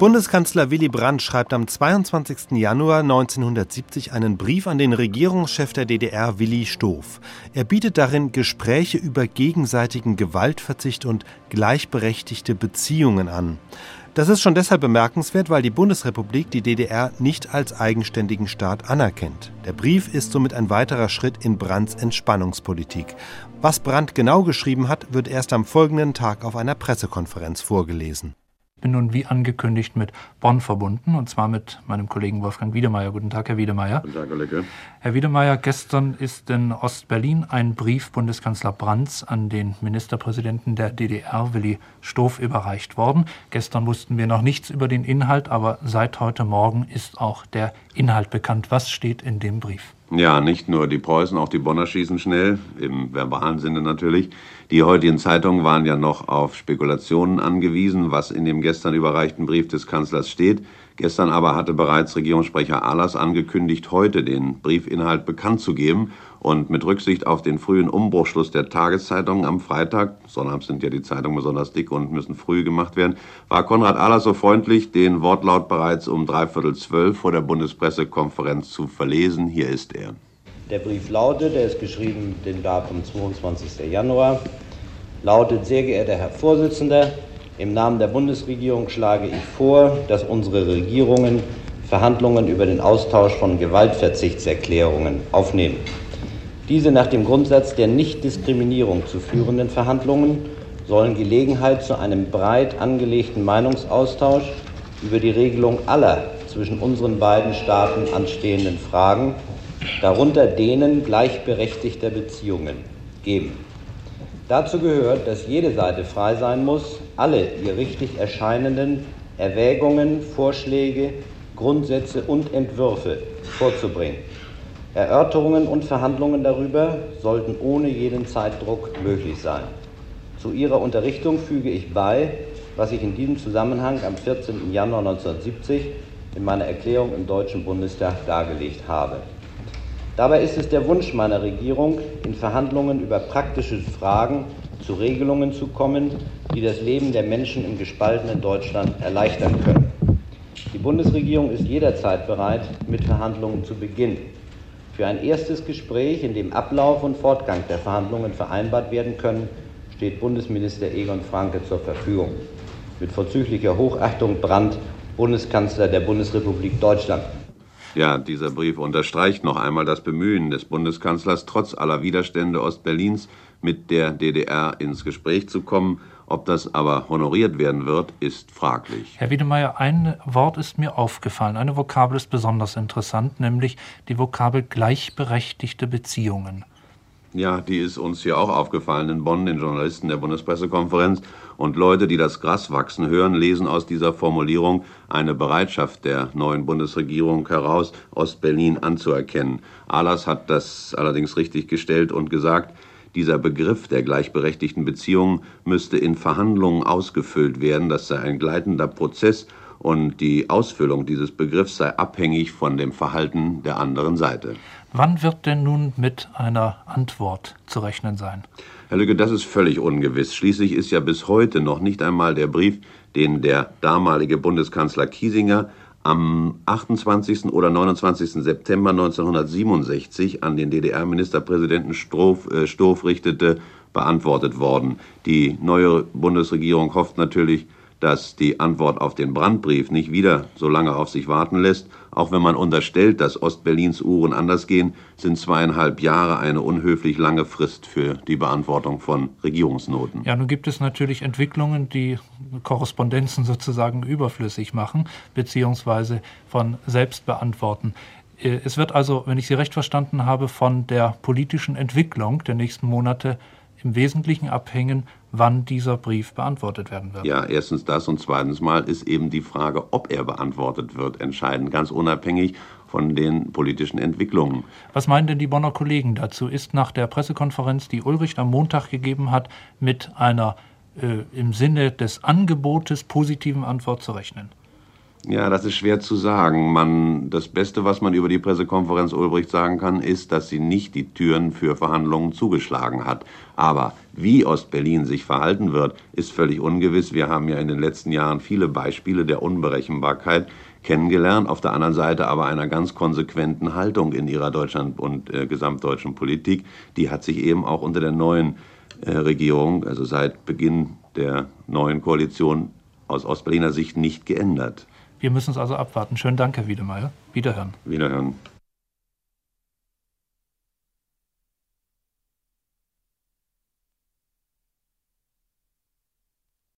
Bundeskanzler Willy Brandt schreibt am 22. Januar 1970 einen Brief an den Regierungschef der DDR Willy Stoff. Er bietet darin Gespräche über gegenseitigen Gewaltverzicht und gleichberechtigte Beziehungen an. Das ist schon deshalb bemerkenswert, weil die Bundesrepublik die DDR nicht als eigenständigen Staat anerkennt. Der Brief ist somit ein weiterer Schritt in Brandts Entspannungspolitik. Was Brandt genau geschrieben hat, wird erst am folgenden Tag auf einer Pressekonferenz vorgelesen bin nun wie angekündigt mit Bonn verbunden und zwar mit meinem Kollegen Wolfgang Wiedemeyer. Guten Tag, Herr Wiedemeyer. Guten Tag, Herr Lecke. Herr Wiedemeyer, gestern ist in Ostberlin ein Brief Bundeskanzler Brandts an den Ministerpräsidenten der DDR, Willy Stoff, überreicht worden. Gestern wussten wir noch nichts über den Inhalt, aber seit heute Morgen ist auch der Inhalt bekannt. Was steht in dem Brief? Ja, nicht nur die Preußen, auch die Bonner schießen schnell, im verbalen Sinne natürlich. Die heutigen Zeitungen waren ja noch auf Spekulationen angewiesen, was in dem gestern überreichten Brief des Kanzlers steht. Gestern aber hatte bereits Regierungssprecher Ahlers angekündigt, heute den Briefinhalt bekannt zu geben. Und mit Rücksicht auf den frühen Umbruchschluss der Tageszeitungen am Freitag, sonnabends sind ja die Zeitungen besonders dick und müssen früh gemacht werden, war Konrad Ahlers so freundlich, den Wortlaut bereits um dreiviertel zwölf vor der Bundespressekonferenz zu verlesen. Hier ist er. Der Brief lautet, der ist geschrieben den Datum 22. Januar, lautet, sehr geehrter Herr Vorsitzender, im Namen der Bundesregierung schlage ich vor, dass unsere Regierungen Verhandlungen über den Austausch von Gewaltverzichtserklärungen aufnehmen. Diese nach dem Grundsatz der Nichtdiskriminierung zu führenden Verhandlungen sollen Gelegenheit zu einem breit angelegten Meinungsaustausch über die Regelung aller zwischen unseren beiden Staaten anstehenden Fragen, darunter denen gleichberechtigter Beziehungen, geben. Dazu gehört, dass jede Seite frei sein muss, alle ihr richtig erscheinenden Erwägungen, Vorschläge, Grundsätze und Entwürfe vorzubringen Erörterungen und Verhandlungen darüber sollten ohne jeden Zeitdruck möglich sein. Zu Ihrer Unterrichtung füge ich bei, was ich in diesem Zusammenhang am 14. Januar 1970 in meiner Erklärung im Deutschen Bundestag dargelegt habe. Dabei ist es der Wunsch meiner Regierung, in Verhandlungen über praktische Fragen zu Regelungen zu kommen, die das Leben der Menschen im gespaltenen Deutschland erleichtern können. Die Bundesregierung ist jederzeit bereit, mit Verhandlungen zu beginnen. Für ein erstes Gespräch, in dem Ablauf und Fortgang der Verhandlungen vereinbart werden können, steht Bundesminister Egon Franke zur Verfügung. Mit vorzüglicher Hochachtung Brandt, Bundeskanzler der Bundesrepublik Deutschland. Ja, dieser Brief unterstreicht noch einmal das Bemühen des Bundeskanzlers, trotz aller Widerstände Ostberlins mit der DDR ins Gespräch zu kommen ob das aber honoriert werden wird, ist fraglich. Herr Wiedemeyer, ein Wort ist mir aufgefallen. Eine Vokabel ist besonders interessant, nämlich die Vokabel gleichberechtigte Beziehungen. Ja, die ist uns hier auch aufgefallen in Bonn, den Journalisten der Bundespressekonferenz. Und Leute, die das Gras wachsen hören, lesen aus dieser Formulierung eine Bereitschaft der neuen Bundesregierung heraus, Ostberlin anzuerkennen. Ahlers hat das allerdings richtig gestellt und gesagt, dieser Begriff der gleichberechtigten Beziehungen müsste in Verhandlungen ausgefüllt werden. Das sei ein gleitender Prozess und die Ausfüllung dieses Begriffs sei abhängig von dem Verhalten der anderen Seite. Wann wird denn nun mit einer Antwort zu rechnen sein? Herr Lücke, das ist völlig ungewiss. Schließlich ist ja bis heute noch nicht einmal der Brief, den der damalige Bundeskanzler Kiesinger am 28. oder 29. September 1967 an den DDR-Ministerpräsidenten äh, Stoff richtete, beantwortet worden. Die neue Bundesregierung hofft natürlich, dass die Antwort auf den Brandbrief nicht wieder so lange auf sich warten lässt. Auch wenn man unterstellt, dass Ostberlins Uhren anders gehen, sind zweieinhalb Jahre eine unhöflich lange Frist für die Beantwortung von Regierungsnoten. Ja, nun gibt es natürlich Entwicklungen, die Korrespondenzen sozusagen überflüssig machen, beziehungsweise von selbst beantworten. Äh, es wird also, wenn ich Sie recht verstanden habe, von der politischen Entwicklung der nächsten Monate im Wesentlichen abhängen, wann dieser Brief beantwortet werden wird. Ja, erstens das und zweitens mal ist eben die Frage, ob er beantwortet wird, entscheidend, ganz unabhängig von den politischen Entwicklungen. Was meinen denn die Bonner Kollegen dazu? Ist nach der Pressekonferenz, die Ulrich am Montag gegeben hat, mit einer äh, im Sinne des Angebotes positiven Antwort zu rechnen? Ja, das ist schwer zu sagen. Man, das Beste, was man über die Pressekonferenz Ulbricht sagen kann, ist, dass sie nicht die Türen für Verhandlungen zugeschlagen hat. Aber wie Ostberlin sich verhalten wird, ist völlig ungewiss. Wir haben ja in den letzten Jahren viele Beispiele der Unberechenbarkeit kennengelernt, auf der anderen Seite aber einer ganz konsequenten Haltung in ihrer Deutschland- und äh, gesamtdeutschen Politik. Die hat sich eben auch unter der neuen äh, Regierung, also seit Beginn der neuen Koalition, aus Ostberliner Sicht nicht geändert. Wir müssen es also abwarten. Schönen Dank, Herr Wiedemeyer. Wiederhören. Wiederhören.